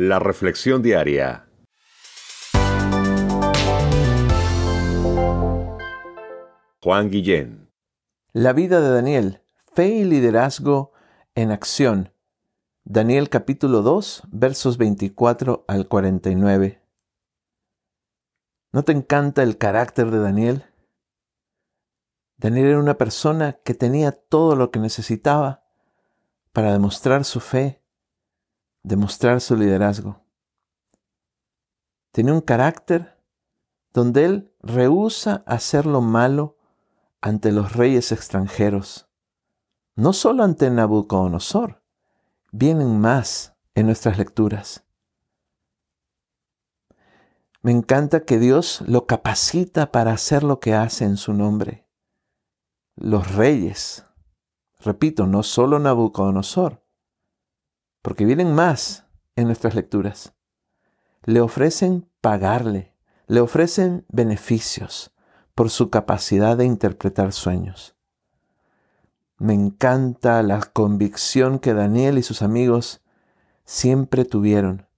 La Reflexión Diaria. Juan Guillén. La vida de Daniel, fe y liderazgo en acción. Daniel capítulo 2, versos 24 al 49. ¿No te encanta el carácter de Daniel? Daniel era una persona que tenía todo lo que necesitaba para demostrar su fe, demostrar su liderazgo. Tenía un carácter donde él rehúsa hacer lo malo ante los reyes extranjeros, no solo ante Nabucodonosor, vienen más en nuestras lecturas. Me encanta que Dios lo capacita para hacer lo que hace en su nombre. Los reyes, repito, no solo Nabucodonosor, porque vienen más en nuestras lecturas, le ofrecen pagarle, le ofrecen beneficios por su capacidad de interpretar sueños. Me encanta la convicción que Daniel y sus amigos siempre tuvieron.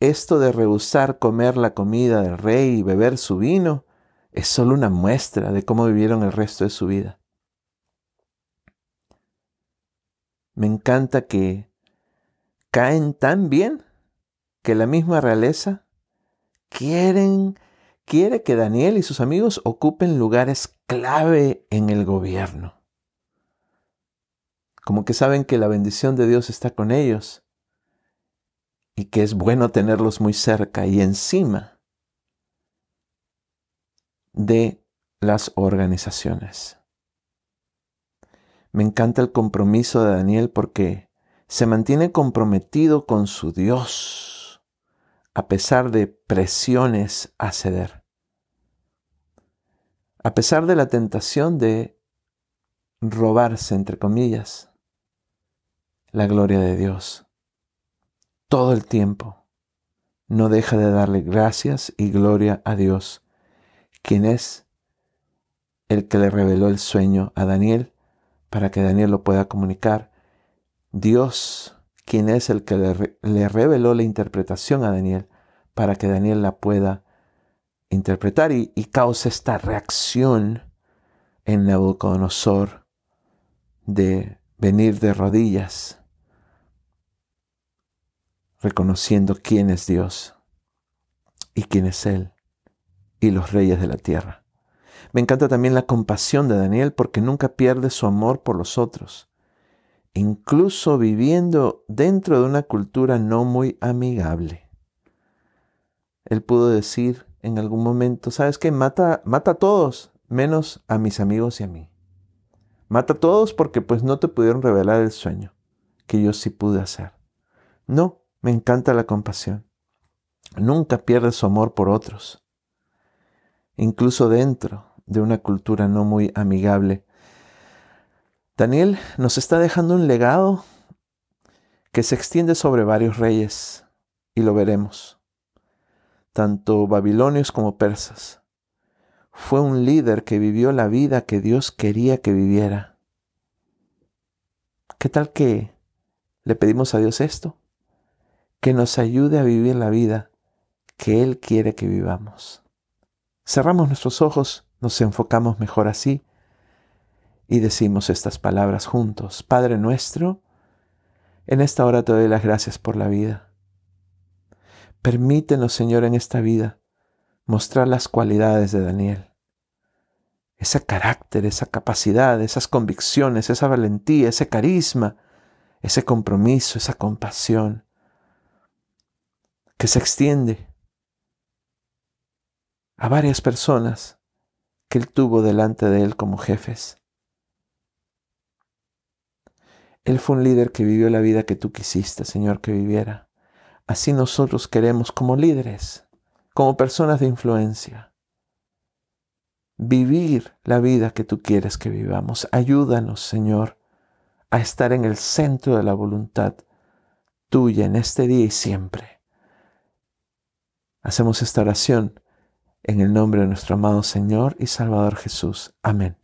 Esto de rehusar comer la comida del rey y beber su vino es solo una muestra de cómo vivieron el resto de su vida. Me encanta que caen tan bien que la misma realeza quieren quiere que Daniel y sus amigos ocupen lugares clave en el gobierno. Como que saben que la bendición de Dios está con ellos y que es bueno tenerlos muy cerca y encima de las organizaciones. Me encanta el compromiso de Daniel porque se mantiene comprometido con su Dios a pesar de presiones a ceder. A pesar de la tentación de robarse, entre comillas, la gloria de Dios. Todo el tiempo no deja de darle gracias y gloria a Dios, quien es el que le reveló el sueño a Daniel para que Daniel lo pueda comunicar. Dios, quien es el que le, reveló la interpretación a Daniel, para que Daniel la pueda interpretar y, causa esta reacción en Nabucodonosor de venir de rodillas, reconociendo quién es Dios y quién es Él y los reyes de la tierra. Me encanta también la compasión de Daniel porque nunca pierde su amor por los otros, incluso viviendo dentro de una cultura no muy amigable. Él pudo decir en algún momento, ¿sabes qué? Mata, mata a todos, menos a mis amigos y a mí. Mata a todos porque pues no te pudieron revelar el sueño que yo sí pude hacer. No, me encanta la compasión. Nunca pierde su amor por otros. Incluso dentro de una cultura no muy amigable. Daniel nos está dejando un legado que se extiende sobre varios reyes, y lo veremos, tanto babilonios como persas. Fue un líder que vivió la vida que Dios quería que viviera. ¿Qué tal que le pedimos a Dios esto? Que nos ayude a vivir la vida que Él quiere que vivamos. Cerramos nuestros ojos nos enfocamos mejor así y decimos estas palabras juntos. Padre nuestro, en esta hora te doy las gracias por la vida. Permítenos, Señor, en esta vida mostrar las cualidades de Daniel. Ese carácter, esa capacidad, esas convicciones, esa valentía, ese carisma, ese compromiso, esa compasión que se extiende a varias personas que Él tuvo delante de Él como jefes. Él fue un líder que vivió la vida que tú quisiste, Señor, que viviera. Así nosotros queremos como líderes, como personas de influencia, vivir la vida que tú quieres que vivamos. Ayúdanos, Señor, a estar en el centro de la voluntad tuya en este día y siempre. Hacemos esta oración en el nombre de nuestro amado Señor y Salvador Jesús. Amén.